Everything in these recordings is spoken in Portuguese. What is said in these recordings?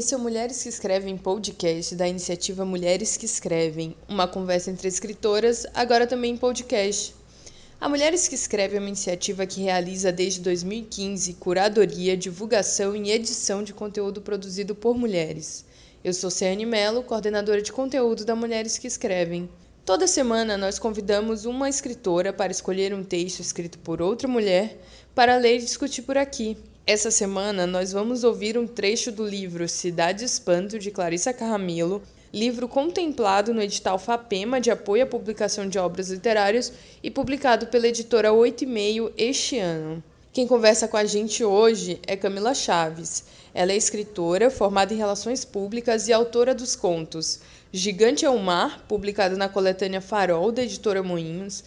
Esse é o Mulheres que Escrevem podcast da iniciativa Mulheres que Escrevem, uma conversa entre escritoras, agora também em podcast. A Mulheres que Escrevem é uma iniciativa que realiza desde 2015 curadoria, divulgação e edição de conteúdo produzido por mulheres. Eu sou Ciane Mello, coordenadora de conteúdo da Mulheres que Escrevem. Toda semana nós convidamos uma escritora para escolher um texto escrito por outra mulher para ler e discutir por aqui. Essa semana nós vamos ouvir um trecho do livro Cidade Espanto de Clarissa Carramilo, livro contemplado no edital FAPEMA de apoio à publicação de obras literárias e publicado pela editora 8 e meio este ano. Quem conversa com a gente hoje é Camila Chaves. Ela é escritora, formada em Relações Públicas e autora dos contos Gigante ao Mar, publicado na coletânea Farol, da editora Moinhos,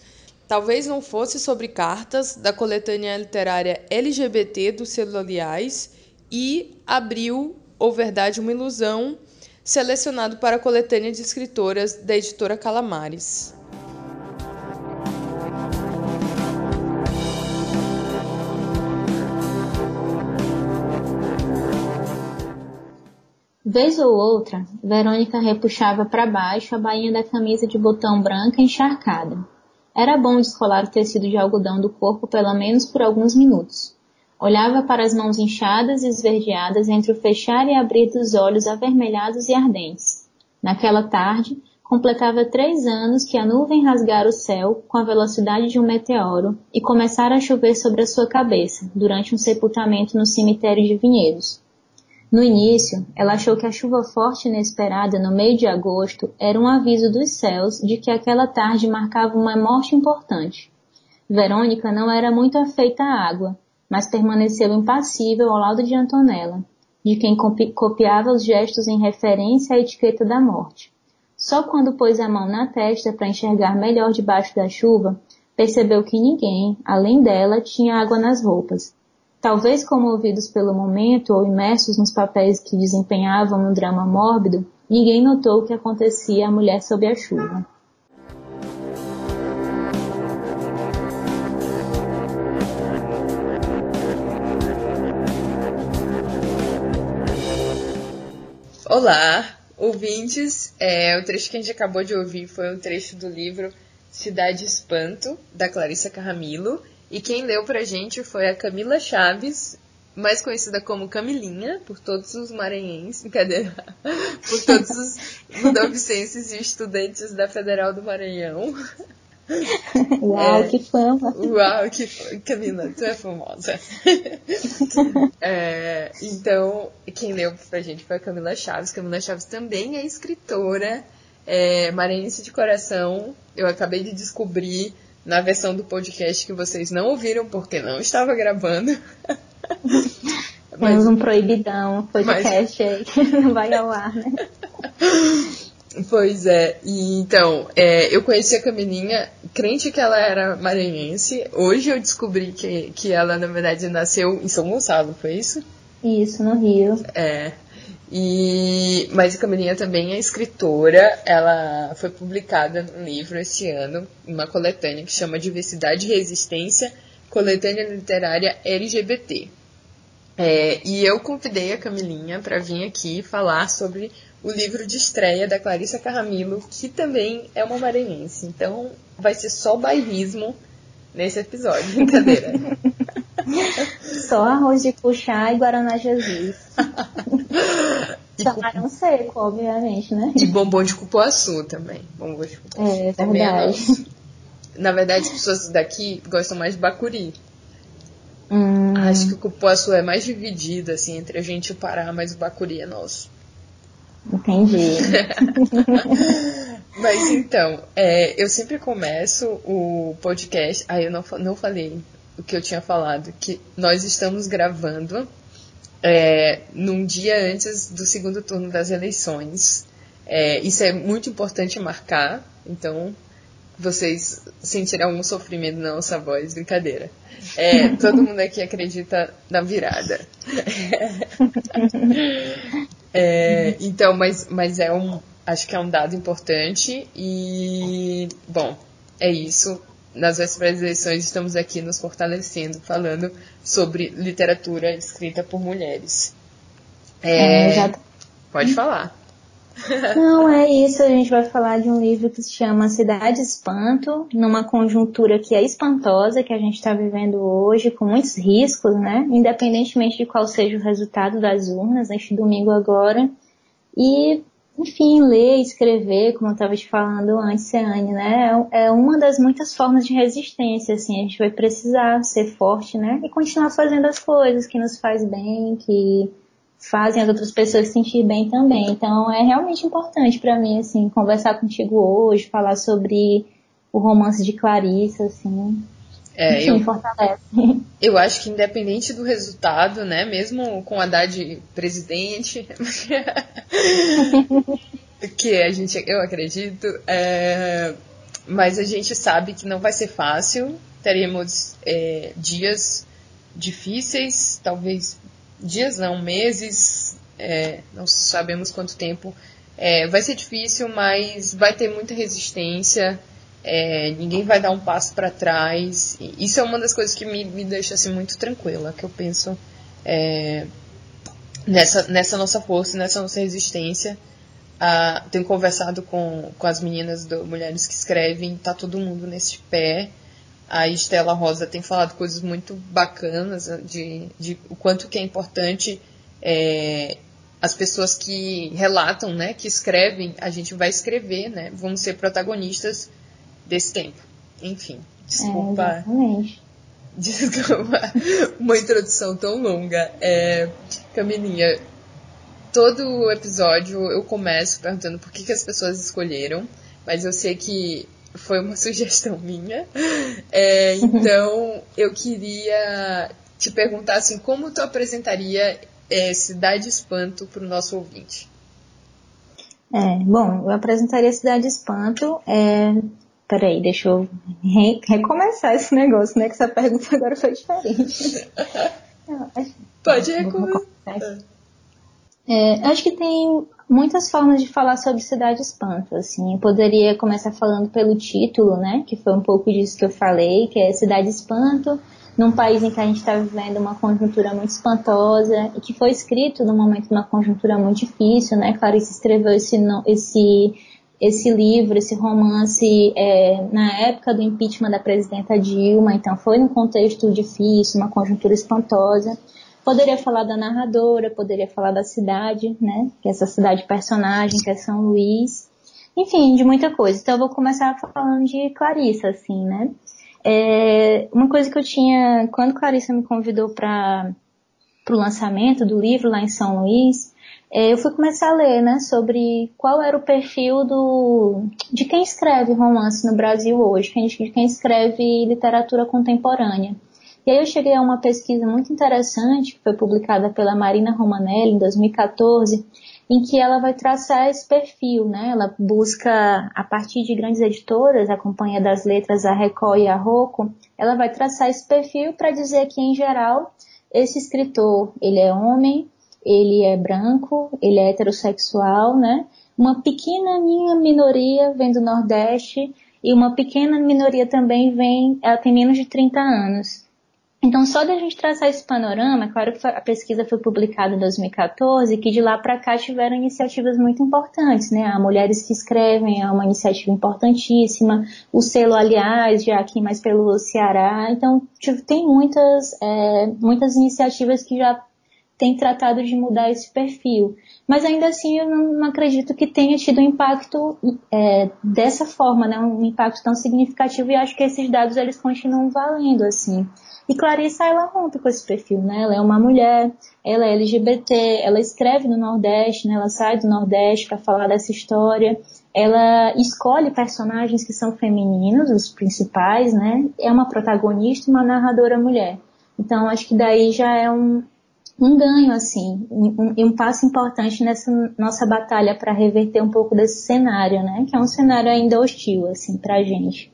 Talvez não fosse sobre cartas, da coletânea literária LGBT do selo Aliás, e Abril ou Verdade uma Ilusão, selecionado para a coletânea de escritoras da editora Calamares. Vez ou outra, Verônica repuxava para baixo a bainha da camisa de botão branca encharcada. Era bom descolar o tecido de algodão do corpo pelo menos por alguns minutos. Olhava para as mãos inchadas e esverdeadas entre o fechar e abrir dos olhos avermelhados e ardentes. Naquela tarde, completava três anos que a nuvem rasgara o céu com a velocidade de um meteoro e começara a chover sobre a sua cabeça durante um sepultamento no cemitério de Vinhedos. No início, ela achou que a chuva forte inesperada no meio de agosto era um aviso dos céus de que aquela tarde marcava uma morte importante. Verônica não era muito afeita à água, mas permaneceu impassível ao lado de Antonella, de quem copiava os gestos em referência à etiqueta da morte. Só quando pôs a mão na testa para enxergar melhor debaixo da chuva, percebeu que ninguém, além dela, tinha água nas roupas Talvez comovidos pelo momento ou imersos nos papéis que desempenhavam no drama mórbido, ninguém notou o que acontecia à mulher sob a chuva. Olá, ouvintes. É, o trecho que a gente acabou de ouvir foi um trecho do livro Cidade Espanto, da Clarissa Carramilo. E quem leu pra gente foi a Camila Chaves, mais conhecida como Camilinha, por todos os maranhenses, cadê? por todos os ludovicenses e estudantes da Federal do Maranhão. Uau, é, que fama! Uau, que fama! Camila, tu é famosa. é, então, quem leu pra gente foi a Camila Chaves. Camila Chaves também é escritora, é, maranhense de coração. Eu acabei de descobrir na versão do podcast que vocês não ouviram porque não estava gravando. Mas, Temos um proibidão, podcast mas... aí que não vai ao ar, né? Pois é, e então, é, eu conheci a Camilinha, crente que ela era maranhense. Hoje eu descobri que, que ela, na verdade, nasceu em São Gonçalo, foi isso? Isso, no Rio. É. E, mas a Camilinha também é escritora, ela foi publicada no livro este ano, uma coletânea que chama Diversidade e Resistência, coletânea literária LGBT. É, e eu convidei a Camilinha para vir aqui falar sobre o livro de estreia da Clarissa Carramilo, que também é uma maranhense. Então vai ser só bairrismo nesse episódio, brincadeira. Só arroz de puxar e Guaraná Jesus. Camarão seco, obviamente, né? De bombom de cupuaçu também. Bombom de cupuaçu. É, verdade. Na verdade, as pessoas daqui gostam mais de bacuri. Hum. Acho que o cupuaçu é mais dividido, assim, entre a gente e o Pará, mas o bacuri é nosso. Entendi. mas então, é, eu sempre começo o podcast. Aí ah, eu não, não falei o que eu tinha falado, que nós estamos gravando é, num dia antes do segundo turno das eleições. É, isso é muito importante marcar, então vocês sentirão um sofrimento na nossa voz, brincadeira. É, todo mundo aqui acredita na virada. É, então, mas, mas é um, acho que é um dado importante e, bom, é isso nas vésperas das eleições estamos aqui nos fortalecendo, falando sobre literatura escrita por mulheres. É, é já Pode falar. Não, é isso. A gente vai falar de um livro que se chama Cidade Espanto, numa conjuntura que é espantosa, que a gente está vivendo hoje, com muitos riscos, né? Independentemente de qual seja o resultado das urnas, neste domingo agora. E, enfim, ler, escrever, como eu estava te falando antes, Anne, né? É uma das muitas formas de resistência, assim. A gente vai precisar ser forte, né? E continuar fazendo as coisas que nos faz bem, que fazem as outras pessoas se sentir bem também. Então é realmente importante para mim, assim, conversar contigo hoje, falar sobre o romance de Clarissa, assim. É, Enfim, eu, fortalece. Eu acho que independente do resultado, né, mesmo com a Haddad presidente, que a gente, eu acredito, é, mas a gente sabe que não vai ser fácil, teremos é, dias difíceis, talvez dias não, meses, é, não sabemos quanto tempo. É, vai ser difícil, mas vai ter muita resistência. É, ninguém vai dar um passo para trás. Isso é uma das coisas que me, me deixa assim, muito tranquila, que eu penso é, nessa, nessa nossa força, nessa nossa resistência. Ah, tenho conversado com, com as meninas do Mulheres que Escrevem, tá todo mundo nesse pé. A Estela Rosa tem falado coisas muito bacanas de, de o quanto que é importante é, as pessoas que relatam, né, que escrevem, a gente vai escrever, né, vamos ser protagonistas desse tempo. Enfim, desculpa. É, desculpa uma introdução tão longa. É, Camilinha, todo episódio eu começo perguntando por que, que as pessoas escolheram, mas eu sei que foi uma sugestão minha. É, então, eu queria te perguntar assim, como tu apresentaria é, Cidade Espanto para o nosso ouvinte? É, bom, eu apresentaria Cidade Espanto. Peraí, deixa eu re recomeçar esse negócio, né? Que essa pergunta agora foi diferente. Pode recomeçar. É, acho que tem muitas formas de falar sobre Cidade Espanto, assim. Eu poderia começar falando pelo título, né? Que foi um pouco disso que eu falei, que é Cidade Espanto, num país em que a gente está vivendo uma conjuntura muito espantosa e que foi escrito no momento de uma conjuntura muito difícil, né? Clarice escreveu esse, esse, esse livro, esse romance é, na época do impeachment da presidenta Dilma, então foi num contexto difícil, uma conjuntura espantosa. Poderia falar da narradora, poderia falar da cidade, né? Que é essa cidade personagem, que é São Luís. Enfim, de muita coisa. Então eu vou começar falando de Clarissa, assim, né? É, uma coisa que eu tinha, quando Clarissa me convidou para o lançamento do livro lá em São Luís, eu fui começar a ler, né, sobre qual era o perfil do, de quem escreve romance no Brasil hoje, de quem escreve literatura contemporânea. E aí eu cheguei a uma pesquisa muito interessante, que foi publicada pela Marina Romanelli em 2014, em que ela vai traçar esse perfil, né? Ela busca, a partir de grandes editoras, a Companhia das Letras, a Record e a Rocco, ela vai traçar esse perfil para dizer que, em geral, esse escritor, ele é homem, ele é branco, ele é heterossexual, né? Uma pequena minoria vem do Nordeste e uma pequena minoria também vem, ela tem menos de 30 anos. Então, só da gente traçar esse panorama, é claro que a pesquisa foi publicada em 2014, que de lá para cá tiveram iniciativas muito importantes, né? A Mulheres que Escrevem é uma iniciativa importantíssima, o selo, aliás, já aqui mais pelo Ceará. Então, tem muitas, é, muitas iniciativas que já têm tratado de mudar esse perfil. Mas ainda assim, eu não, acredito que tenha tido um impacto é, dessa forma, né? Um impacto tão significativo e acho que esses dados eles continuam valendo, assim. E Clarissa, ela rompe com esse perfil, né? Ela é uma mulher, ela é LGBT, ela escreve no Nordeste, né? Ela sai do Nordeste para falar dessa história. Ela escolhe personagens que são femininos, os principais, né? É uma protagonista, uma narradora mulher. Então, acho que daí já é um, um ganho, assim, um, um passo importante nessa nossa batalha para reverter um pouco desse cenário, né? Que é um cenário ainda hostil, assim, pra gente.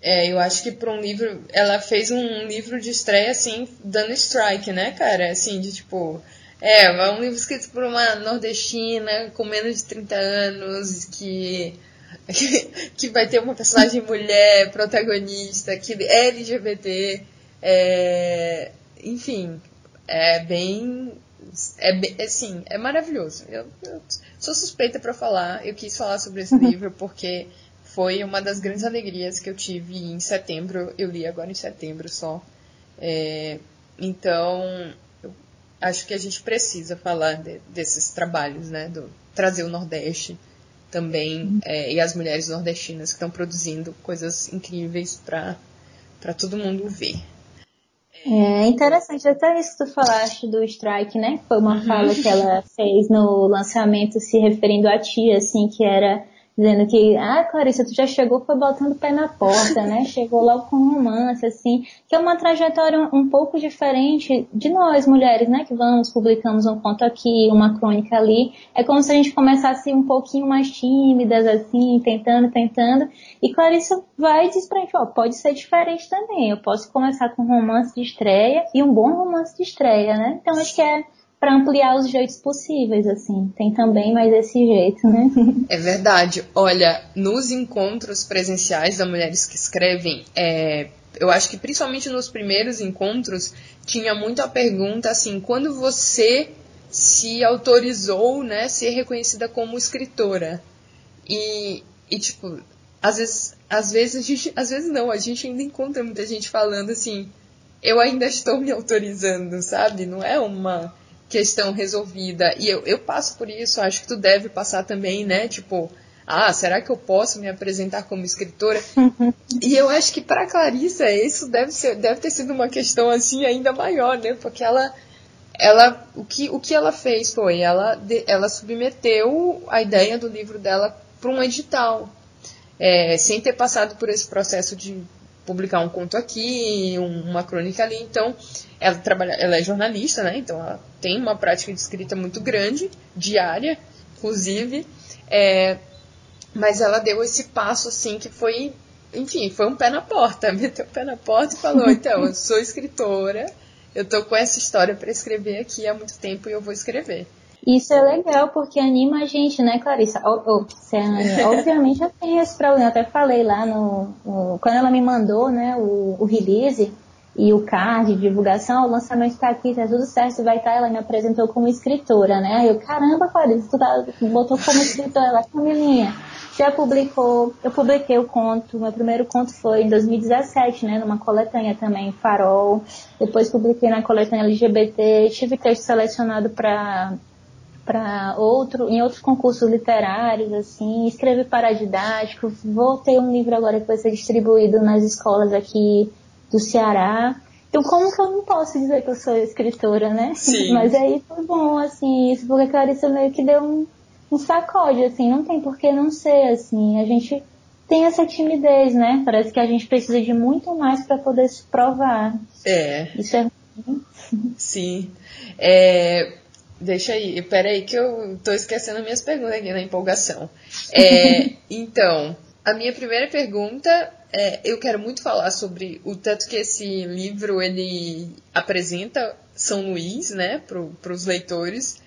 É, eu acho que para um livro, ela fez um livro de estreia assim, dando strike, né, cara? Assim, de tipo, é, é um livro escrito por uma nordestina com menos de 30 anos, que que vai ter uma personagem mulher protagonista, que é LGBT, é, enfim, é bem é assim, é maravilhoso. Eu, eu sou suspeita para falar. Eu quis falar sobre esse livro porque foi uma das grandes alegrias que eu tive em setembro. Eu li agora em setembro só. É, então, acho que a gente precisa falar de, desses trabalhos, né? Do, trazer o Nordeste também uhum. é, e as mulheres nordestinas que estão produzindo coisas incríveis para todo mundo ver. É interessante, até isso que tu falaste do strike, né? Foi uma uhum. fala que ela fez no lançamento se referindo a ti, assim, que era dizendo que, ah, Clarissa, tu já chegou, foi botando o pé na porta, né? Chegou logo com romance, assim, que é uma trajetória um, pouco diferente de nós, mulheres, né? Que vamos, publicamos um conto aqui, uma crônica ali. É como se a gente começasse um pouquinho mais tímidas, assim, tentando, tentando. E Clarissa vai e diz pra gente, ó, pode ser diferente também. Eu posso começar com um romance de estreia e um bom romance de estreia, né? Então acho que é para ampliar os jeitos possíveis, assim. Tem também mais esse jeito, né? É verdade. Olha, nos encontros presenciais da Mulheres que Escrevem, é, eu acho que principalmente nos primeiros encontros, tinha muito a pergunta assim, quando você se autorizou, né, ser reconhecida como escritora? E, e tipo, às vezes, às vezes a gente, às vezes não, a gente ainda encontra muita gente falando assim, eu ainda estou me autorizando, sabe? Não é uma questão resolvida. E eu, eu passo por isso, acho que tu deve passar também, né? Tipo, ah, será que eu posso me apresentar como escritora? e eu acho que para Clarissa isso deve, ser, deve ter sido uma questão assim ainda maior, né? Porque ela, ela o, que, o que ela fez foi, ela, ela submeteu a ideia do livro dela para um edital, é, sem ter passado por esse processo de publicar um conto aqui, uma crônica ali. Então, ela trabalha, ela é jornalista, né? Então, ela tem uma prática de escrita muito grande, diária, inclusive. É, mas ela deu esse passo assim que foi, enfim, foi um pé na porta, meteu o pé na porta e falou: então, eu sou escritora, eu tô com essa história para escrever aqui há muito tempo e eu vou escrever. Isso é legal porque anima a gente, né, Clarissa? Oh, oh, Obviamente eu tenho esse problema. Eu até falei lá no, no, Quando ela me mandou, né, o, o release e o card, divulgação, o lançamento está aqui, tá tudo certo, vai estar. Tá, ela me apresentou como escritora, né? Aí eu, caramba, Clarissa, tu tá, botou como escritora lá, Camilinha. Já publicou, eu publiquei o conto, meu primeiro conto foi em 2017, né, numa coletânea também, Farol. Depois publiquei na coletânea LGBT, tive texto selecionado para para outro, em outros concursos literários, assim, escrevi para didático, vou ter um livro agora que vai ser distribuído nas escolas aqui do Ceará. Então, como que eu não posso dizer que eu sou escritora, né? Sim. Mas aí foi bom, assim, isso, porque a Clarissa meio que deu um, um sacode, assim, não tem por que não ser, assim, a gente tem essa timidez, né? Parece que a gente precisa de muito mais para poder se provar. É. Isso é ruim. Sim. É, Deixa aí, peraí que eu tô esquecendo minhas perguntas aqui na empolgação. É, então, a minha primeira pergunta é, eu quero muito falar sobre o tanto que esse livro ele apresenta São Luís, né, para os leitores,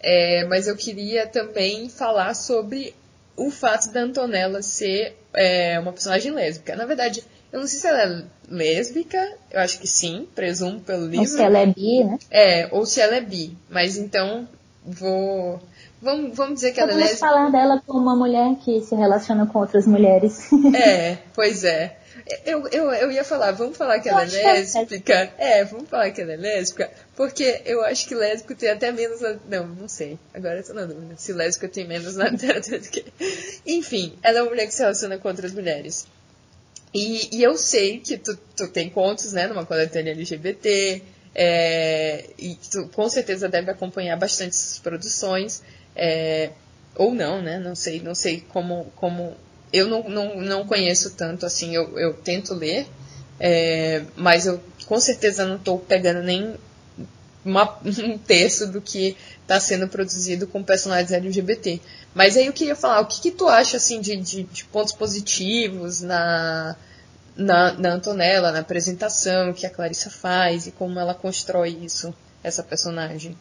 é, mas eu queria também falar sobre o fato da Antonella ser é, uma personagem lésbica. Na verdade, eu não sei se ela é lésbica, eu acho que sim, presumo pelo livro. Ou se ela é bi, né? É, ou se ela é bi. Mas então, vou. Vamos, vamos dizer que ela é lésbica. falar dela como uma mulher que se relaciona com outras mulheres. É, pois é. Eu, eu, eu ia falar, vamos falar que ela é, é lésbica. É, vamos falar que ela é lésbica, porque eu acho que lésbico tem até menos. Não, não sei. Agora eu tô na dúvida. Se lésbica tem menos na literatura do que. Enfim, ela é uma mulher que se relaciona com outras mulheres. E, e eu sei que tu, tu tem contos, né, numa coletânea LGBT, é, e tu com certeza deve acompanhar bastante essas produções, é, ou não, né, não sei, não sei como, como eu não, não, não conheço tanto assim, eu, eu tento ler, é, mas eu com certeza não estou pegando nem uma, um terço do que está sendo produzido com personagens LGBT. Mas aí eu queria falar, o que, que tu acha assim de, de, de pontos positivos na, na, na, Antonella, na apresentação que a Clarissa faz e como ela constrói isso, essa personagem?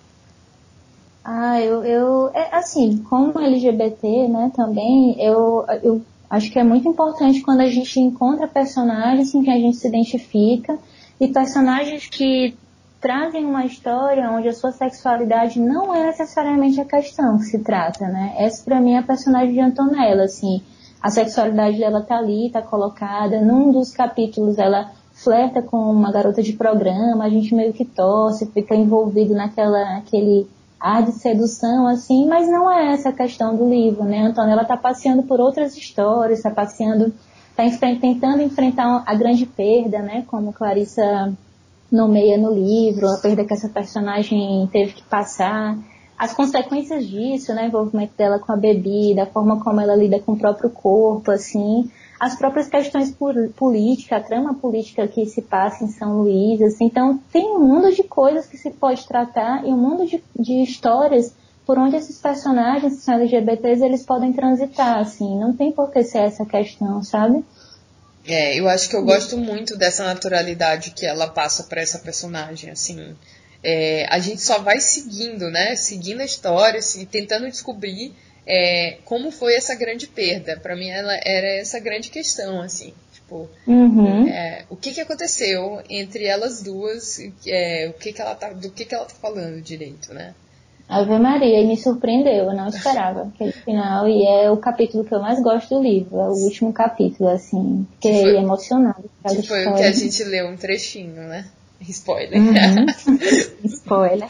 Ah, eu, eu é, assim, como LGBT, né, também, eu, eu acho que é muito importante quando a gente encontra personagens em que a gente se identifica e personagens que trazem uma história onde a sua sexualidade não é necessariamente a questão que se trata, né? Essa para mim é a personagem de Antonella, assim. A sexualidade dela tá ali, tá colocada. Num dos capítulos ela flerta com uma garota de programa, a gente meio que torce, fica envolvido naquela, naquele ar de sedução, assim, mas não é essa a questão do livro, né? Antonella tá passeando por outras histórias, tá passeando, tá enfrent, tentando enfrentar a grande perda, né? Como Clarissa nomeia no livro, a perda que essa personagem teve que passar, as consequências disso, né, o envolvimento dela com a bebida, a forma como ela lida com o próprio corpo, assim, as próprias questões políticas, a trama política que se passa em São Luís, assim, então tem um mundo de coisas que se pode tratar e um mundo de, de histórias por onde esses personagens que são LGBTs eles podem transitar, assim, não tem por que ser essa questão, sabe? É, eu acho que eu gosto muito dessa naturalidade que ela passa para essa personagem, assim. É, a gente só vai seguindo, né? Seguindo a história, assim, tentando descobrir é, como foi essa grande perda. Para mim, ela era essa grande questão, assim. Tipo, uhum. é, o que, que aconteceu entre elas duas? É, o que que ela tá, do que, que ela tá falando direito, né? Ave Maria, e me surpreendeu, eu não esperava aquele final, e é o capítulo que eu mais gosto do livro, é o último capítulo, assim, fiquei foi, emocionado. Que foi o que a gente leu um trechinho, né? Spoiler. Uhum. Spoiler.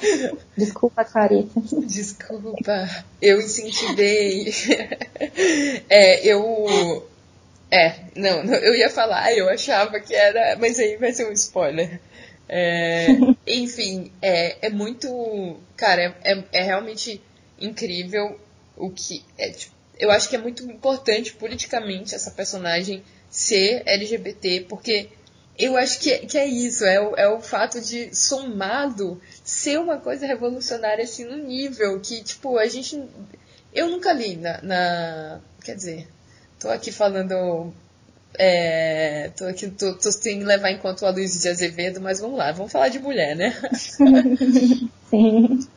Desculpa, Clarita. Desculpa, eu incentivei. É, eu. É, não, eu ia falar, eu achava que era, mas aí vai ser um spoiler. É, enfim, é, é muito. Cara, é, é, é realmente incrível o que. É, tipo, eu acho que é muito importante politicamente essa personagem ser LGBT, porque eu acho que, que é isso, é o, é o fato de somado ser uma coisa revolucionária assim no nível que, tipo, a gente. Eu nunca li na. na quer dizer, tô aqui falando é, tô aqui, tô, tô sem levar em conta o Aloysio de Azevedo, mas vamos lá, vamos falar de mulher, né? Sim.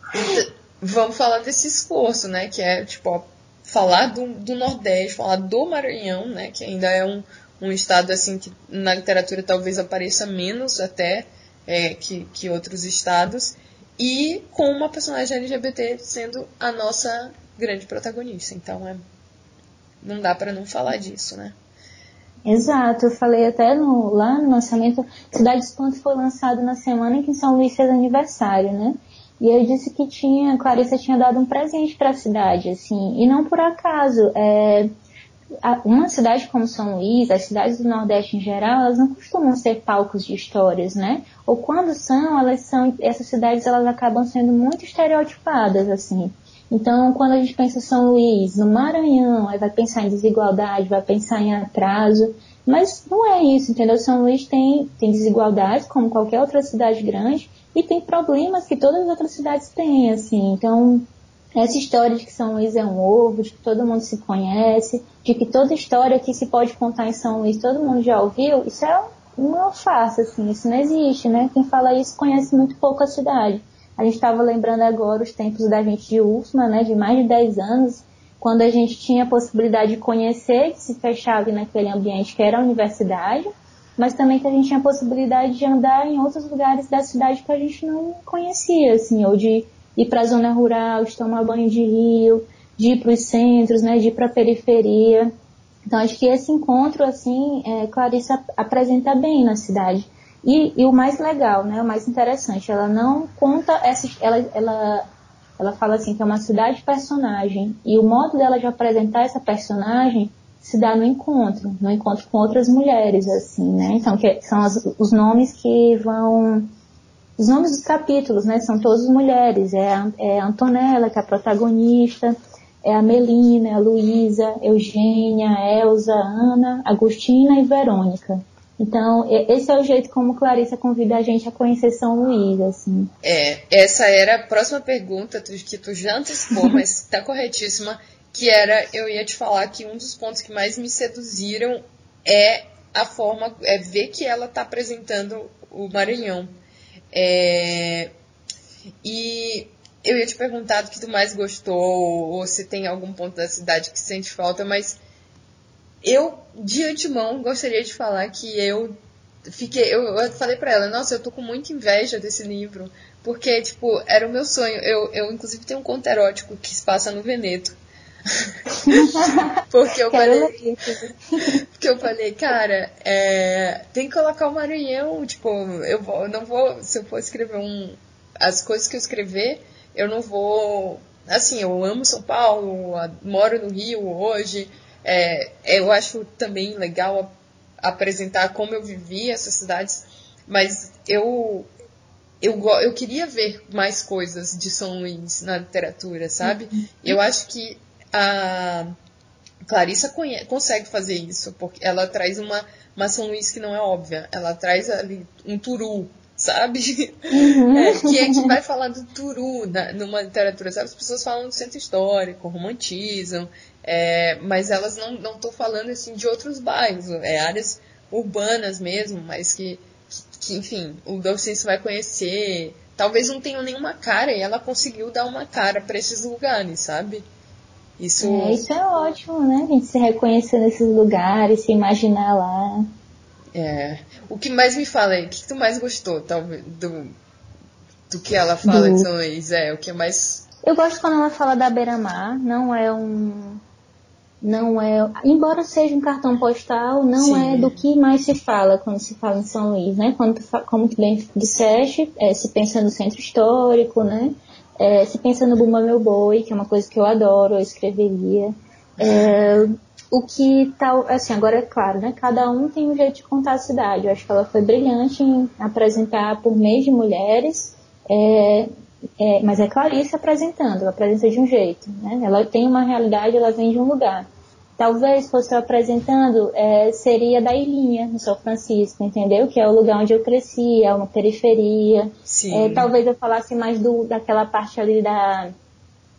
vamos falar desse esforço, né? Que é, tipo, ó, falar do, do Nordeste, falar do Maranhão, né? Que ainda é um, um estado, assim, que na literatura talvez apareça menos até é, que, que outros estados. E com uma personagem LGBT sendo a nossa grande protagonista. Então, é, não dá para não falar disso, né? Exato, eu falei até no, lá no lançamento, Cidade dos Pontos foi lançado na semana em que São Luís fez aniversário, né? E eu disse que tinha, Clarissa tinha dado um presente para a cidade, assim, e não por acaso. É, uma cidade como São Luís, as cidades do Nordeste em geral, elas não costumam ser palcos de histórias, né? Ou quando são, elas são, essas cidades elas acabam sendo muito estereotipadas, assim. Então, quando a gente pensa São Luís, no Maranhão, aí vai pensar em desigualdade, vai pensar em atraso, mas não é isso, entendeu? São Luís tem, tem desigualdades, como qualquer outra cidade grande, e tem problemas que todas as outras cidades têm, assim. Então, essa história de que São Luís é um ovo, de que todo mundo se conhece, de que toda história que se pode contar em São Luís todo mundo já ouviu, isso é uma farsa, assim, isso não existe, né? Quem fala isso conhece muito pouco a cidade. A gente estava lembrando agora os tempos da gente de UFMA, né, de mais de 10 anos, quando a gente tinha a possibilidade de conhecer, de se fechar ali naquele ambiente que era a universidade, mas também que a gente tinha a possibilidade de andar em outros lugares da cidade que a gente não conhecia, assim, ou de ir para a zona rural, de tomar banho de rio, de ir para os centros, né, de ir para a periferia. Então acho que esse encontro, assim, é, Clarissa apresenta bem na cidade. E, e, o mais legal, né, o mais interessante, ela não conta essa, ela, ela, ela fala assim que é uma cidade personagem e o modo dela de apresentar essa personagem se dá no encontro, no encontro com outras mulheres, assim, né? Então, que são as, os nomes que vão, os nomes dos capítulos, né? São todas mulheres. É a, é a Antonella, que é a protagonista, é a Melina, é a Luísa, Eugênia, Elza, Ana, Agostina e Verônica. Então, esse é o jeito como Clarissa convida a gente a conhecer São Luís, assim. É, essa era a próxima pergunta que tu já antecipou, mas está corretíssima, que era, eu ia te falar que um dos pontos que mais me seduziram é a forma, é ver que ela está apresentando o Maranhão. É, e eu ia te perguntar do que tu mais gostou, ou se tem algum ponto da cidade que sente falta, mas eu, de antemão, gostaria de falar que eu fiquei, eu, eu falei para ela, nossa, eu tô com muita inveja desse livro, porque, tipo, era o meu sonho. Eu, eu inclusive, tenho um conto erótico que se passa no Veneto. porque eu falei. porque eu falei, cara, é, tem que colocar o Maranhão. Tipo, eu, vou, eu não vou. Se eu for escrever um. As coisas que eu escrever, eu não vou. Assim, eu amo São Paulo, moro no Rio hoje. É, eu acho também legal apresentar como eu vivi essas cidades, mas eu eu, eu queria ver mais coisas de São Luís na literatura, sabe? Uhum. Eu acho que a Clarissa consegue fazer isso, porque ela traz uma, uma São Luís que não é óbvia. Ela traz ali um turu, sabe? Uhum. É, que é que vai falar do turu na, numa literatura, sabe? As pessoas falam do centro histórico, romantizam, é, mas elas não estão falando assim de outros bairros, é áreas urbanas mesmo, mas que, que enfim, o Dolcense vai conhecer. Talvez não tenham nenhuma cara e ela conseguiu dar uma cara para esses lugares, sabe? Isso... É, isso é ótimo, né? A gente se reconhecer nesses lugares, se imaginar lá. É. O que mais me fala aí? O que tu mais gostou, talvez, do, do que ela fala do... de São Luís? É, o que é mais. Eu gosto quando ela fala da beira-mar, não é um não é, embora seja um cartão postal, não Sim. é do que mais se fala quando se fala em São Luís, né? Quando, como tu bem disseste, é, se pensa no centro histórico, né? É, se pensa no Bumba Meu Boi, que é uma coisa que eu adoro, eu escreveria. É, o que tal, assim, agora é claro, né? Cada um tem um jeito de contar a cidade. Eu acho que ela foi brilhante em apresentar por meio de mulheres, é, é, mas é Clarice apresentando, ela apresenta de um jeito, né? Ela tem uma realidade, ela vem de um lugar talvez fosse eu apresentando, é, seria da Ilhinha, no São Francisco, entendeu? Que é o lugar onde eu cresci, é uma periferia. É, talvez eu falasse mais do, daquela parte ali da,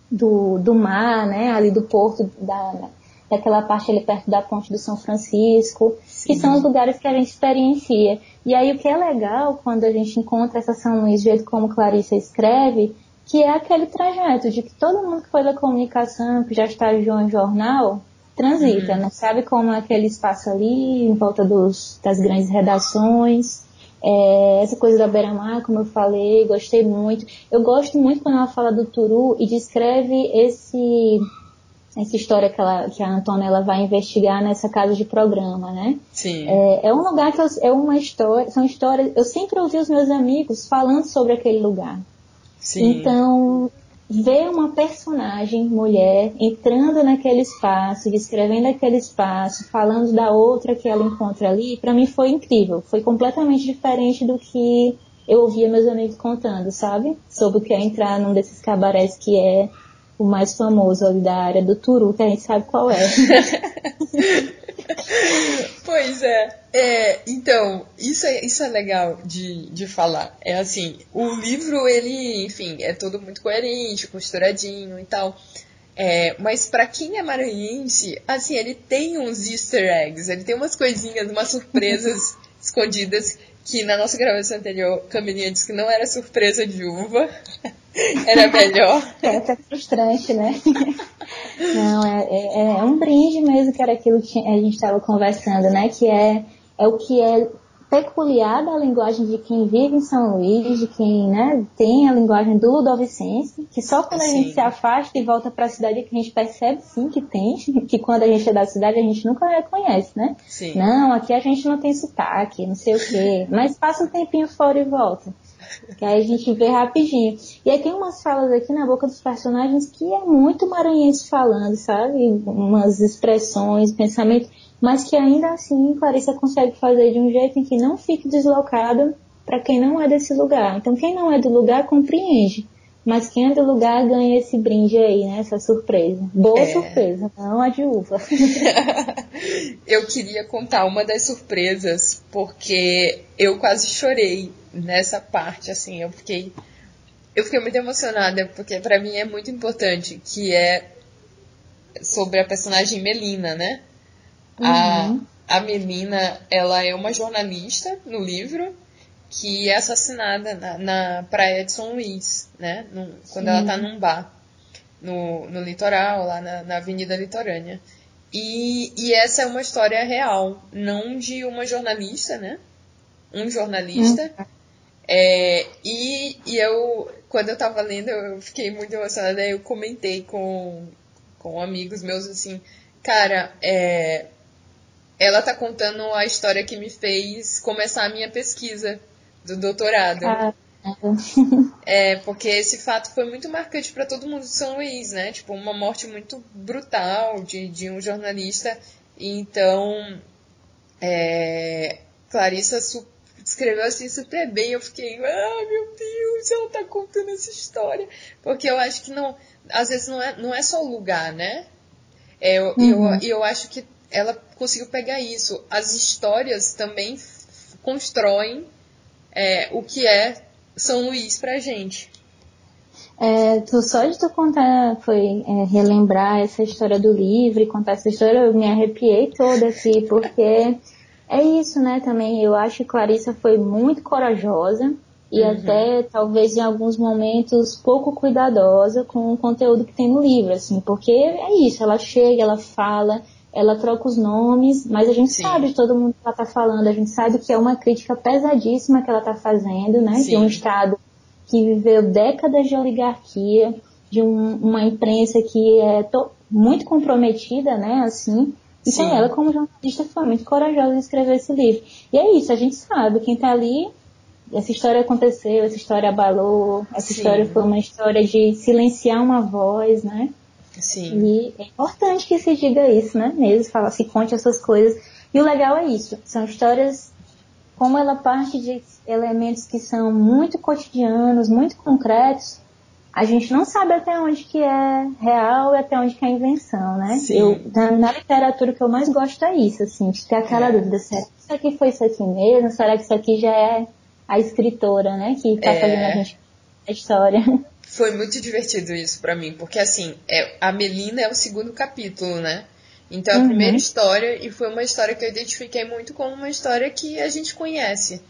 do, do mar, né? Ali do porto, da, daquela parte ali perto da ponte do São Francisco, Sim. que são os lugares que a gente experiencia. E aí o que é legal quando a gente encontra essa São Luís, do jeito como Clarissa escreve, que é aquele trajeto de que todo mundo que foi da comunicação, que já estagiou em jornal, transita, uhum. não sabe como é aquele espaço ali, em volta dos, das grandes redações. É, essa coisa da beira-mar, como eu falei, gostei muito. Eu gosto muito quando ela fala do Turu e descreve esse essa história que, ela, que a Antonella vai investigar nessa casa de programa, né? Sim. É, é um lugar que eu, é uma história, são histórias. Eu sempre ouvi os meus amigos falando sobre aquele lugar. Sim. Então ver uma personagem mulher entrando naquele espaço, descrevendo aquele espaço, falando da outra que ela encontra ali, para mim foi incrível. Foi completamente diferente do que eu ouvia meus amigos contando, sabe? Sobre o que é entrar num desses cabarés que é o mais famoso ali da área do Turu, que a gente sabe qual é. pois é. é. Então, isso é, isso é legal de, de falar. É assim, o livro, ele, enfim, é todo muito coerente, costuradinho e tal. É, mas para quem é maranhense, assim, ele tem uns easter eggs, ele tem umas coisinhas, umas surpresas escondidas que na nossa gravação anterior, Camilinha disse que não era surpresa de uva, era melhor. É até frustrante, né? Não, é, é, é, um brinde mesmo que era aquilo que a gente estava conversando, né? Que é, é o que é peculiar da linguagem de quem vive em São Luís, de quem né, tem a linguagem do Ludovicense, que só quando sim. a gente se afasta e volta para a cidade é que a gente percebe sim que tem, que quando a gente é da cidade a gente nunca reconhece, né? Sim. Não, aqui a gente não tem sotaque, não sei o quê, mas passa um tempinho fora e volta. Que aí a gente vê rapidinho. E aí tem umas falas aqui na boca dos personagens que é muito maranhense falando, sabe? Umas expressões, pensamentos, mas que ainda assim Clarissa consegue fazer de um jeito em que não fique deslocado para quem não é desse lugar. Então quem não é do lugar compreende. Mas quem é do lugar ganha esse brinde aí, né? Essa surpresa. Boa é. surpresa, não a de uva. eu queria contar uma das surpresas, porque eu quase chorei nessa parte, assim, eu fiquei eu fiquei muito emocionada porque para mim é muito importante, que é sobre a personagem Melina, né? Uhum. A, a Melina, ela é uma jornalista no livro que é assassinada na, na praia de São Luís, né? Quando ela tá num bar no, no litoral, lá na, na Avenida Litorânea. E, e essa é uma história real, não de uma jornalista, né? um jornalista. Uhum. É, e, e eu, quando eu tava lendo, eu fiquei muito emocionada, aí eu comentei com, com amigos meus assim, cara, é, ela tá contando a história que me fez começar a minha pesquisa do doutorado. Ah. é, porque esse fato foi muito marcante para todo mundo de São Luís, né? Tipo, uma morte muito brutal de, de um jornalista. Então, é, Clarissa escreveu assim super bem. Eu fiquei, ah, meu Deus, ela tá contando essa história. Porque eu acho que não, às vezes não é, não é só o lugar, né? É, eu, uhum. eu, eu acho que ela conseguiu pegar isso. As histórias também constroem é, o que é São Luís pra gente. É, tu, só de tu contar, foi é, relembrar essa história do livro e contar essa história, eu me arrepiei toda aqui, porque é isso, né, também, eu acho que Clarissa foi muito corajosa e uhum. até, talvez, em alguns momentos, pouco cuidadosa com o conteúdo que tem no livro, assim, porque é isso, ela chega, ela fala, ela troca os nomes, mas a gente Sim. sabe todo mundo que ela está falando, a gente sabe que é uma crítica pesadíssima que ela está fazendo, né? Sim. De um Estado que viveu décadas de oligarquia, de um, uma imprensa que é muito comprometida, né? Assim. Então ela, como jornalista, foi muito corajosa em escrever esse livro. E é isso, a gente sabe, quem está ali, essa história aconteceu, essa história abalou, essa Sim. história foi uma história de silenciar uma voz, né? Sim. E é importante que se diga isso, né? Mesmo, fala, se conte essas coisas. E o legal é isso, são histórias, como ela parte de elementos que são muito cotidianos, muito concretos, a gente não sabe até onde que é real e até onde que é invenção, né? Sim. Eu, na, na literatura o que eu mais gosto é isso, assim, de ter aquela é. dúvida, será que isso aqui foi isso aqui mesmo? Será que isso aqui já é a escritora, né? Que tá é. fazendo a gente a história. Foi muito divertido isso para mim, porque assim, é, a Melina é o segundo capítulo, né? Então é a uhum. primeira história, e foi uma história que eu identifiquei muito como uma história que a gente conhece.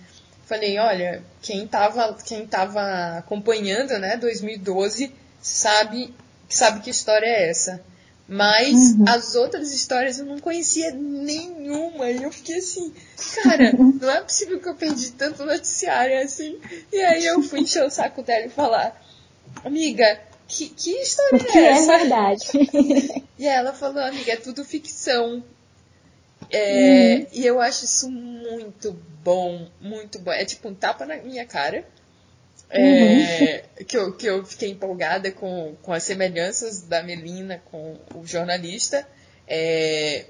Falei, olha, quem tava, quem tava acompanhando, né, 2012, sabe, sabe que história é essa. Mas uhum. as outras histórias eu não conhecia nenhuma. E eu fiquei assim, cara, não é possível que eu perdi tanto noticiário assim. E aí eu fui encher o saco dela e falar, amiga, que, que história que é essa? é verdade. E ela falou, amiga, é tudo ficção. É, uhum. E eu acho isso muito bom, muito bom. É tipo um tapa na minha cara. É, uhum. que, eu, que eu fiquei empolgada com, com as semelhanças da Melina com o jornalista. É,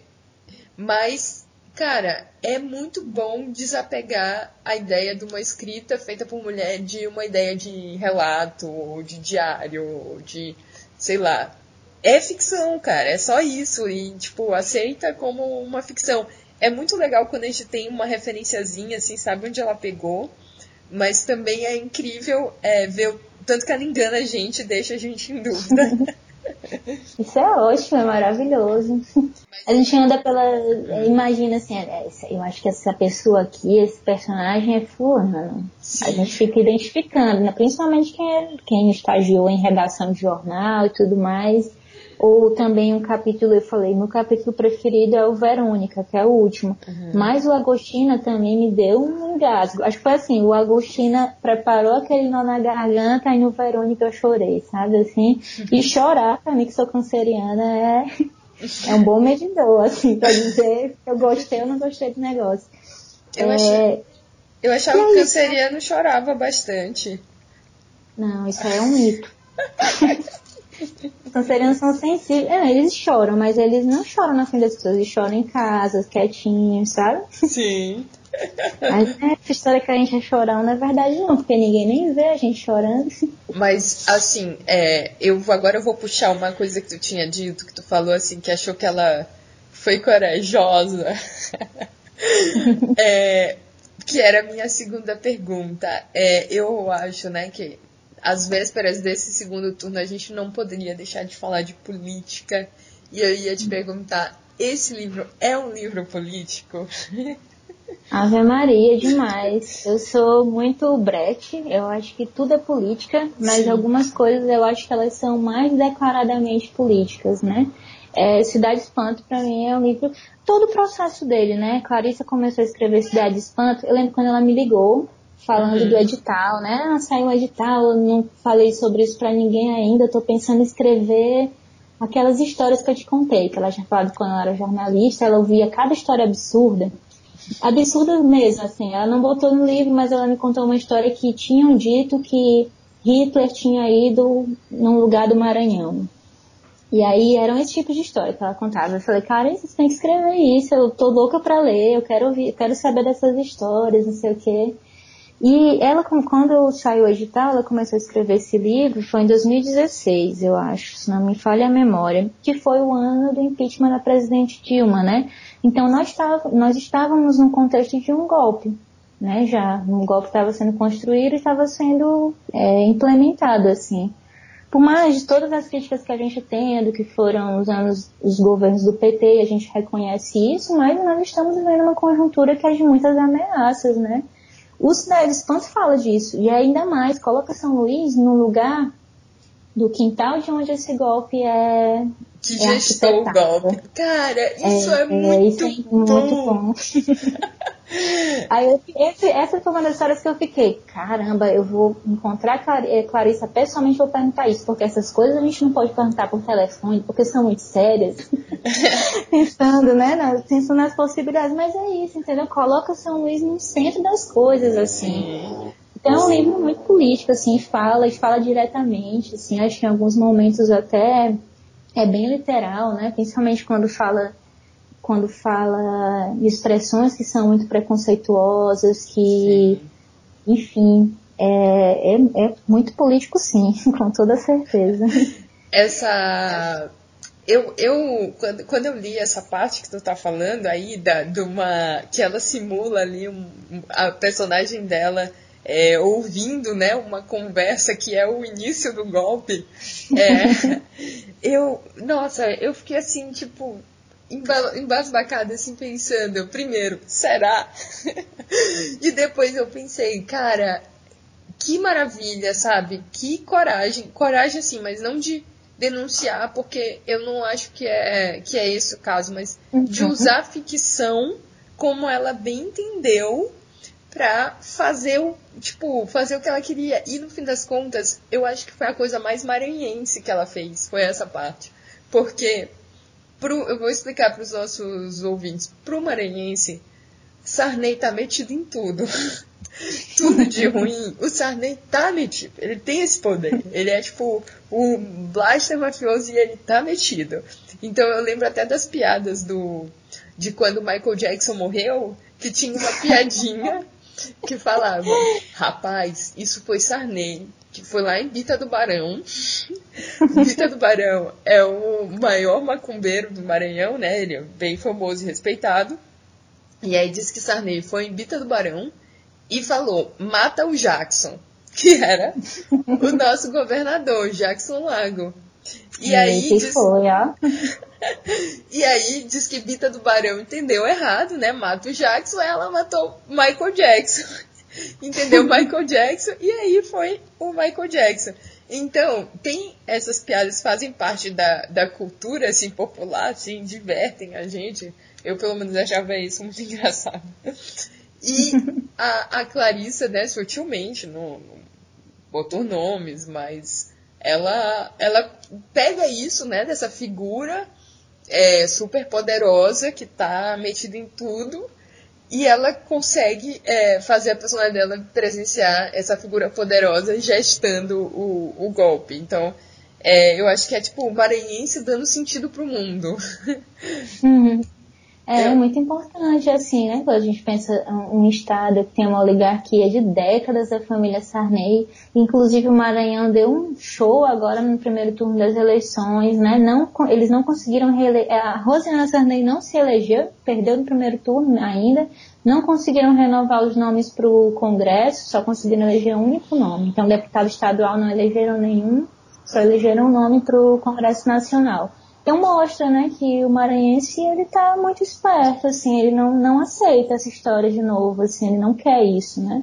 mas, cara, é muito bom desapegar a ideia de uma escrita feita por mulher de uma ideia de relato, ou de diário, ou de, sei lá. É ficção, cara, é só isso. E, tipo, aceita como uma ficção. É muito legal quando a gente tem uma referenciazinha, assim, sabe onde ela pegou mas também é incrível é, ver o tanto que ela engana a gente e deixa a gente em dúvida. Isso é ótimo, é maravilhoso. A gente anda pela. Imagina assim, é, eu acho que essa pessoa aqui, esse personagem é fulano. A gente fica identificando, né? principalmente quem, é, quem estagiou em redação de jornal e tudo mais. Ou também um capítulo, eu falei, meu capítulo preferido é o Verônica, que é o último. Uhum. Mas o Agostina também me deu um engasgo. Acho que foi assim, o Agostina preparou aquele nó na garganta e no Verônica eu chorei, sabe assim? E chorar, pra mim que sou canceriana, é, é um bom medidor, assim, pra dizer que eu gostei ou não gostei do negócio. Eu, é... achei, eu achava que o canceriano chorava bastante. Não, isso aí é um mito. cancerianos são sensíveis. É, eles choram, mas eles não choram na frente das pessoas, eles choram em casa, quietinhos, sabe? Sim. Mas né, essa história que a gente é chorão não é verdade não, porque ninguém nem vê a gente chorando. Mas, assim, é, eu agora eu vou puxar uma coisa que tu tinha dito, que tu falou assim, que achou que ela foi corajosa. é, que era a minha segunda pergunta. É, eu acho, né, que às vésperas desse segundo turno, a gente não poderia deixar de falar de política. E eu ia te perguntar: esse livro é um livro político? Ave Maria, demais. Eu sou muito brete, eu acho que tudo é política, mas Sim. algumas coisas eu acho que elas são mais declaradamente políticas, né? é, Cidade Espanto, para mim, é um livro. Todo o processo dele, né? Clarissa começou a escrever Cidade Espanto. Eu lembro quando ela me ligou, falando uhum. do edital, né? Ah, saiu um edital, eu não falei sobre isso para ninguém ainda. Tô pensando em escrever aquelas histórias que eu te contei, que ela já falado quando ela era jornalista. Ela ouvia cada história absurda. Absurda mesmo, assim. Ela não botou no livro, mas ela me contou uma história que tinham dito que Hitler tinha ido num lugar do Maranhão. E aí eram esse tipo de história que ela contava. Eu falei, cara, você tem que escrever isso, eu tô louca pra ler, eu quero ouvir, eu quero saber dessas histórias, não sei o quê. E ela, quando saiu o edital, ela começou a escrever esse livro, foi em 2016, eu acho, se não me falha a memória, que foi o ano do impeachment da presidente Dilma, né? Então nós, nós estávamos num contexto de um golpe, né? Já um golpe estava sendo construído e estava sendo é, implementado, assim por mais de todas as críticas que a gente tem do que foram os anos, os governos do PT, a gente reconhece isso, mas nós estamos vivendo uma conjuntura que é de muitas ameaças, né? O Cidade Espanto fala disso, e ainda mais, coloca São Luís no lugar do quintal de onde esse golpe é. Que é gestou o golpe. Cara, isso é, é, é muito, isso é muito bom. Aí eu, esse, essa foi uma das histórias que eu fiquei, caramba, eu vou encontrar eh, Clarissa pessoalmente vou perguntar isso, porque essas coisas a gente não pode perguntar por telefone, porque são muito sérias. pensando, né, pensando nas possibilidades, mas é isso, entendeu? Coloca São Luís no centro das coisas, assim. Então é um livro muito político, assim, fala e fala diretamente, assim, acho que em alguns momentos até é bem literal, né? Principalmente quando fala quando fala de expressões que são muito preconceituosas, que, sim. enfim, é, é, é, muito político sim, com toda certeza. Essa. Eu, eu quando, quando eu li essa parte que tu tá falando aí, da, de uma. que ela simula ali um, a personagem dela. É, ouvindo né, uma conversa que é o início do golpe, é, eu, nossa, eu fiquei assim, tipo, embasbacada, assim, pensando, primeiro, será? e depois eu pensei, cara, que maravilha, sabe? Que coragem. Coragem, assim, mas não de denunciar, porque eu não acho que é, que é esse o caso, mas de uhum. usar a ficção como ela bem entendeu pra fazer o, tipo, fazer o que ela queria. E no fim das contas, eu acho que foi a coisa mais maranhense que ela fez, foi essa parte. Porque pro, eu vou explicar para os nossos ouvintes. Para o maranhense, Sarney tá metido em tudo. tudo de ruim. O Sarney tá metido. Ele tem esse poder. Ele é tipo o blaster mafioso e ele tá metido. Então eu lembro até das piadas do de quando Michael Jackson morreu, que tinha uma piadinha que falava: Rapaz, isso foi Sarney que foi lá em Bita do Barão. Bita do Barão é o maior macumbeiro do Maranhão, né? Ele é bem famoso e respeitado. E aí diz que Sarney foi em Bita do Barão e falou: mata o Jackson, que era o nosso governador, Jackson Lago. E aí diz... foi, ó. e aí diz que Bita do Barão entendeu errado, né? Mata o Jackson, ela matou Michael Jackson entendeu? Michael Jackson, e aí foi o Michael Jackson. Então, tem essas piadas fazem parte da, da cultura, assim, popular, assim, divertem a gente. Eu, pelo menos, achava isso muito engraçado. E a, a Clarissa, né, sutilmente, não, não botou nomes, mas ela, ela pega isso, né, dessa figura é, super poderosa que tá metida em tudo e ela consegue é, fazer a personagem dela presenciar essa figura poderosa gestando o, o golpe. Então, é, eu acho que é tipo o maranhense dando sentido pro mundo. Uhum. É, é, muito importante, assim, né? Quando a gente pensa um estado que tem uma oligarquia de décadas da família Sarney, inclusive o Maranhão deu um show agora no primeiro turno das eleições, né? Não, eles não conseguiram reeleger, a Rosiana Sarney não se elegeu, perdeu no primeiro turno ainda, não conseguiram renovar os nomes para o Congresso, só conseguiram eleger um único nome. Então, deputado estadual não elegeram nenhum, só elegeram um nome para o Congresso Nacional. Então mostra, né, que o maranhense, ele tá muito esperto, assim, ele não, não aceita essa história de novo, assim, ele não quer isso, né.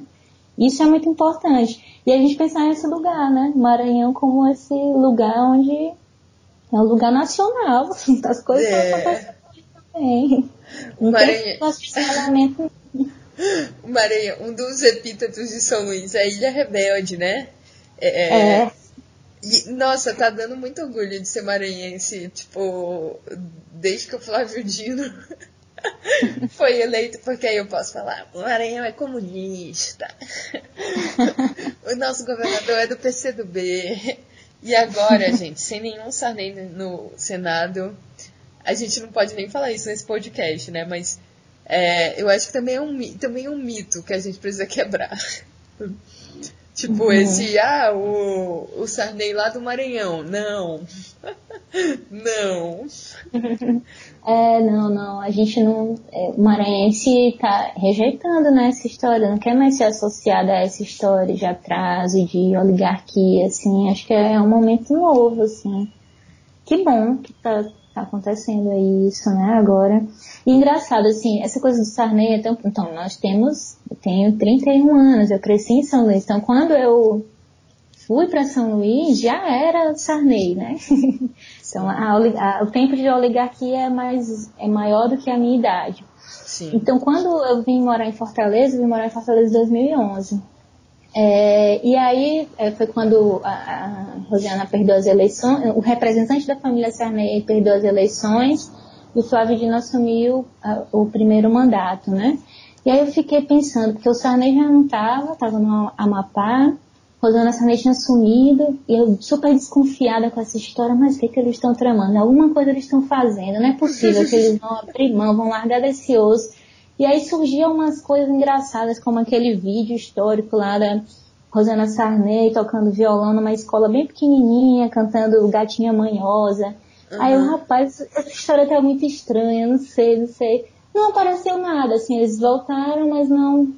Isso é muito importante. E a gente pensar nesse lugar, né, Maranhão como esse lugar onde É um lugar nacional, assim, as coisas é. acontecem também. Não Maranhão. tem Maranhão, um dos epítetos de São Luís é Ilha Rebelde, né? É. é. E, nossa, tá dando muito orgulho de ser maranhense, tipo, desde que o Flávio Dino foi eleito, porque aí eu posso falar, o Maranhão é comunista, o nosso governador é do PCdoB, e agora, gente, sem nenhum Sarney no Senado, a gente não pode nem falar isso nesse podcast, né, mas é, eu acho que também é, um, também é um mito que a gente precisa quebrar. Tipo, uhum. esse, ah, o, o Sarney lá do Maranhão. Não. não. É, não, não. A gente não. É, o maranhense tá rejeitando né, essa história, não quer mais ser associado a essa história de atraso, de oligarquia, assim. Acho que é um momento novo, assim. Que bom que tá tá acontecendo aí isso, né, agora. E engraçado, assim, essa coisa do Sarney, então, então nós temos, eu tenho 31 anos, eu cresci em São Luís, então quando eu fui para São Luís, já era Sarney, né? então a, a, o tempo de oligarquia é, mais, é maior do que a minha idade. Sim. Então quando eu vim morar em Fortaleza, eu vim morar em Fortaleza em 2011. É, e aí é, foi quando a, a, Rosiana perdeu as eleições, o representante da família Sarney perdeu as eleições e o Flávio Dino assumiu a, o primeiro mandato, né? E aí eu fiquei pensando, porque o Sarney já não estava, estava no Amapá, Rosana Sarney tinha sumido, e eu super desconfiada com essa história, mas o que, que eles estão tramando? Alguma coisa eles estão fazendo, não é possível que eles vão abrir mão, vão largar desse osso e aí surgiam umas coisas engraçadas, como aquele vídeo histórico lá da Rosana Sarney tocando violão numa escola bem pequenininha, cantando Gatinha Manhosa. Uhum. Aí o rapaz, essa história tá muito estranha, não sei, não sei. Não apareceu nada, assim, eles voltaram, mas não.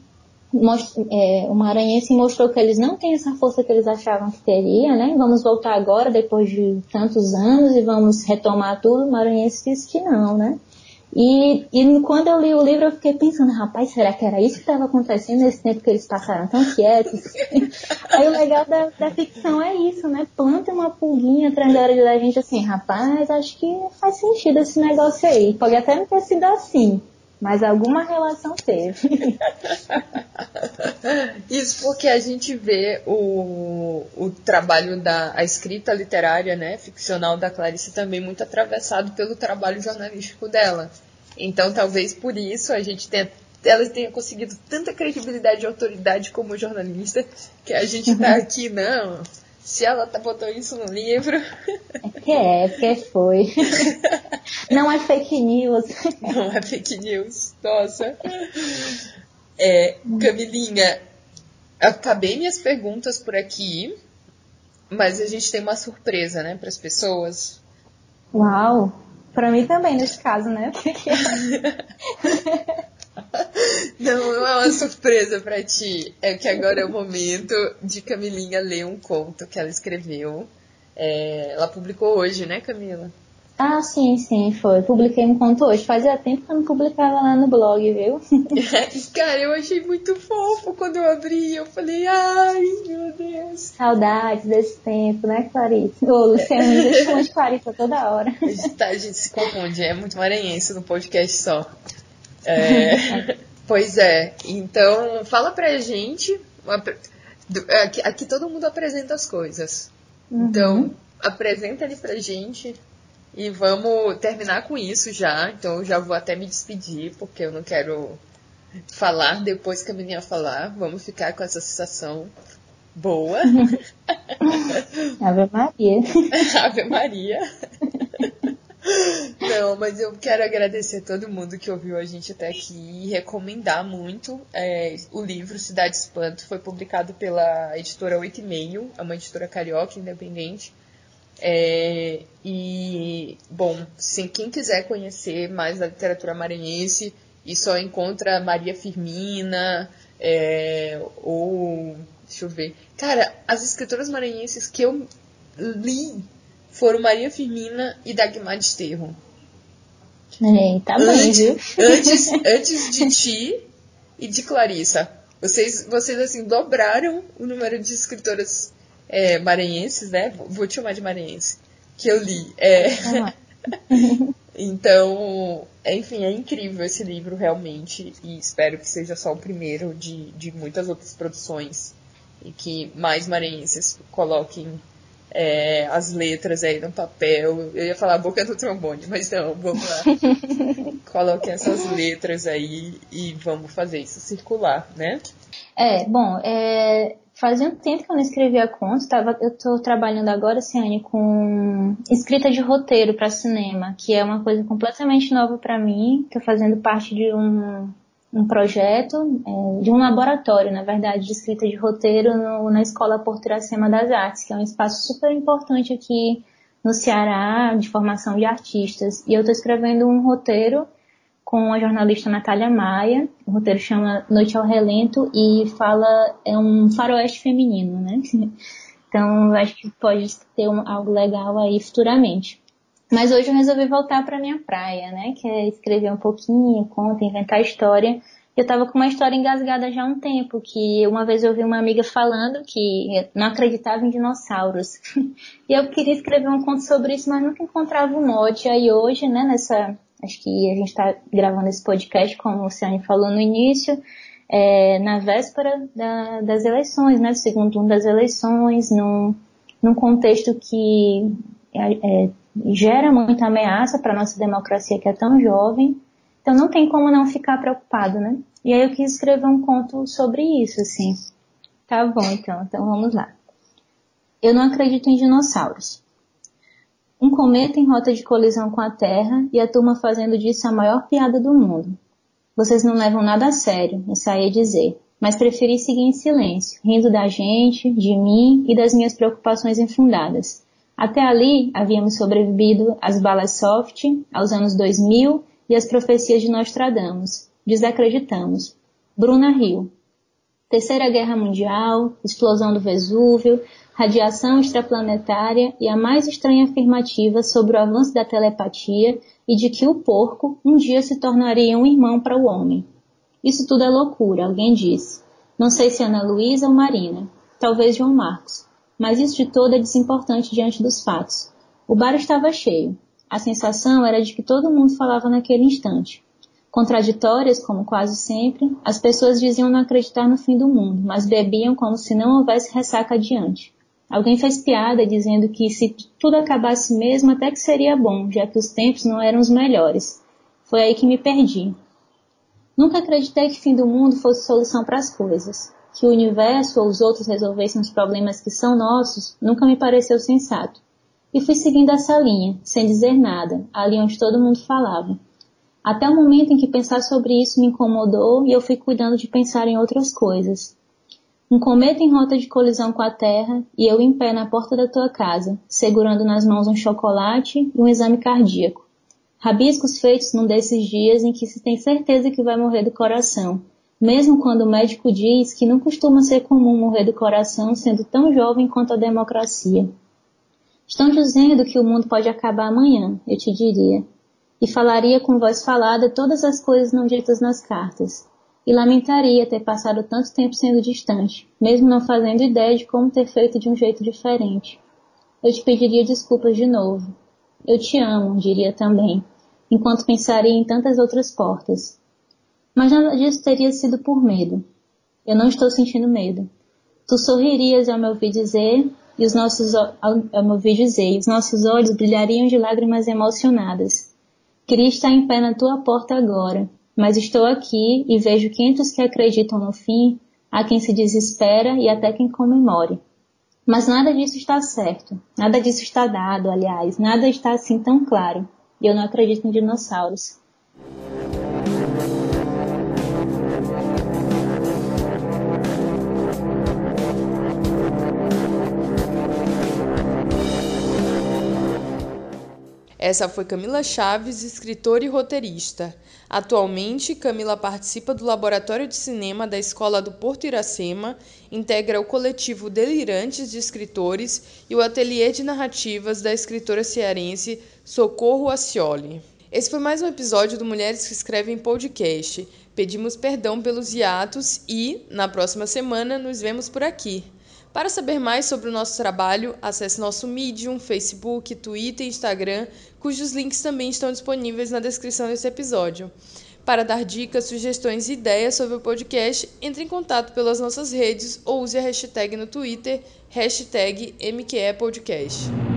É, o Maranhense mostrou que eles não têm essa força que eles achavam que teria, né? Vamos voltar agora, depois de tantos anos, e vamos retomar tudo. O Maranhense disse que não, né? E, e quando eu li o livro, eu fiquei pensando, rapaz, será que era isso que estava acontecendo nesse tempo que eles passaram tão quietos? Aí o legal da, da ficção é isso, né? Planta uma pulguinha atrás da hora da gente assim, rapaz, acho que faz sentido esse negócio aí. Pode até não ter sido assim, mas alguma relação teve. Isso porque a gente vê o, o trabalho da a escrita literária, né, ficcional da Clarice também muito atravessado pelo trabalho jornalístico dela. Então, talvez por isso a gente tenha, ela tenha conseguido tanta credibilidade e autoridade como jornalista que a gente tá aqui, não. Se ela tá botou isso no livro. É porque é, porque foi. Não é fake news. Não é fake news. Nossa. É, Camilinha, acabei minhas perguntas por aqui, mas a gente tem uma surpresa, né, para as pessoas. Uau! Para mim também, nesse caso, né? Não, não é uma surpresa para ti. É que agora é o momento de Camilinha ler um conto que ela escreveu. É, ela publicou hoje, né, Camila? Ah, sim, sim, foi. Publiquei um conto hoje. Fazia tempo que eu não publicava lá no blog, viu? Cara, eu achei muito fofo quando eu abri. Eu falei, ai, meu Deus. Saudades desse tempo, né, Clarice? Ô, Luciano, me deixa de Clarice toda hora. A gente, tá, a gente se confunde, é muito maranhense no podcast só. É, pois é, então fala pra gente. Aqui, aqui todo mundo apresenta as coisas. Uhum. Então, apresenta ali pra gente e vamos terminar com isso já. Então eu já vou até me despedir, porque eu não quero falar depois que a menina falar. Vamos ficar com essa sensação boa. Ave Maria. Ave Maria. Não, mas eu quero agradecer todo mundo que ouviu a gente até aqui e recomendar muito. É, o livro Cidade Espanto foi publicado pela editora Oito e Meio, é uma editora carioca independente. É, e, bom, se quem quiser conhecer mais da literatura maranhense e só encontra Maria Firmina, é, ou. Deixa eu ver. Cara, as escritoras maranhenses que eu li foram Maria Firmina e Dagmar Desterro. Eita, antes, bem, antes, antes de ti e de Clarissa. Vocês, vocês assim, dobraram o número de escritoras é, maranhenses, né? Vou te chamar de maranhense. que eu li. É. então, enfim, é incrível esse livro realmente e espero que seja só o primeiro de, de muitas outras produções e que mais maranhenses coloquem é, as letras aí no papel. Eu ia falar a boca do trombone, mas não, vamos lá. Coloquem essas letras aí e vamos fazer isso circular, né? É, bom, é, fazia um tempo que eu não escrevia contos, tava, eu estou trabalhando agora, Ciane, com escrita de roteiro para cinema, que é uma coisa completamente nova para mim, estou fazendo parte de um um projeto é, de um laboratório, na verdade, de escrita de roteiro no, na Escola Portiracema das Artes, que é um espaço super importante aqui no Ceará de formação de artistas. E eu estou escrevendo um roteiro com a jornalista Natália Maia. O roteiro chama Noite ao Relento e fala é um faroeste feminino, né? Então acho que pode ter um, algo legal aí futuramente. Mas hoje eu resolvi voltar para minha praia, né? Que é escrever um pouquinho, conta, inventar história. Eu estava com uma história engasgada já há um tempo, que uma vez eu ouvi uma amiga falando que não acreditava em dinossauros. e eu queria escrever um conto sobre isso, mas nunca encontrava um mote. Aí hoje, né, nessa. Acho que a gente está gravando esse podcast, como o Ciane falou no início, é, na véspera da, das eleições, né? Segundo turno das eleições, num, num contexto que é, é gera muita ameaça para nossa democracia que é tão jovem. Então não tem como não ficar preocupado, né? E aí eu quis escrever um conto sobre isso, assim. Tá bom, então, então vamos lá. Eu não acredito em dinossauros. Um cometa em rota de colisão com a Terra e a turma fazendo disso a maior piada do mundo. Vocês não levam nada a sério, ensaiei dizer, mas preferi seguir em silêncio, rindo da gente, de mim e das minhas preocupações infundadas. Até ali, havíamos sobrevivido às balas soft, aos anos 2000 e às profecias de Nostradamus. Desacreditamos. Bruna Rio. Terceira Guerra Mundial, explosão do Vesúvio, radiação extraplanetária e a mais estranha afirmativa sobre o avanço da telepatia e de que o porco um dia se tornaria um irmão para o homem. Isso tudo é loucura, alguém disse. Não sei se Ana Luísa ou Marina. Talvez João Marcos mas isso de todo é desimportante diante dos fatos. O bar estava cheio. A sensação era de que todo mundo falava naquele instante. Contraditórias, como quase sempre, as pessoas diziam não acreditar no fim do mundo, mas bebiam como se não houvesse ressaca adiante. Alguém fez piada dizendo que se tudo acabasse mesmo até que seria bom, já que os tempos não eram os melhores. Foi aí que me perdi. Nunca acreditei que fim do mundo fosse solução para as coisas que o universo ou os outros resolvessem os problemas que são nossos nunca me pareceu sensato. E fui seguindo essa linha, sem dizer nada, ali onde todo mundo falava. Até o momento em que pensar sobre isso me incomodou e eu fui cuidando de pensar em outras coisas. Um cometa em rota de colisão com a Terra e eu em pé na porta da tua casa, segurando nas mãos um chocolate e um exame cardíaco. Rabiscos feitos num desses dias em que se tem certeza que vai morrer do coração, mesmo quando o médico diz que não costuma ser comum morrer do coração sendo tão jovem quanto a democracia. Estão dizendo que o mundo pode acabar amanhã, eu te diria, e falaria com voz falada todas as coisas não ditas nas cartas, e lamentaria ter passado tanto tempo sendo distante, mesmo não fazendo ideia de como ter feito de um jeito diferente. Eu te pediria desculpas de novo. Eu te amo, diria também, enquanto pensaria em tantas outras portas, mas nada disso teria sido por medo. Eu não estou sentindo medo. Tu sorririas ao me ouvir dizer, e os nossos ao, me ouvir dizer, os nossos olhos brilhariam de lágrimas emocionadas. Queria estar em pé na tua porta agora, mas estou aqui e vejo que entre os que acreditam no fim, há quem se desespera e até quem comemore. Mas nada disso está certo, nada disso está dado, aliás, nada está assim tão claro. E eu não acredito em dinossauros. Essa foi Camila Chaves, escritora e roteirista. Atualmente, Camila participa do Laboratório de Cinema da Escola do Porto Iracema, integra o coletivo Delirantes de Escritores e o ateliê de narrativas da escritora cearense Socorro Acioli. Esse foi mais um episódio do Mulheres que Escrevem Podcast. Pedimos perdão pelos hiatos e, na próxima semana, nos vemos por aqui. Para saber mais sobre o nosso trabalho, acesse nosso Medium, Facebook, Twitter e Instagram, cujos links também estão disponíveis na descrição desse episódio. Para dar dicas, sugestões e ideias sobre o podcast, entre em contato pelas nossas redes ou use a hashtag no Twitter, hashtag MQEPodcast.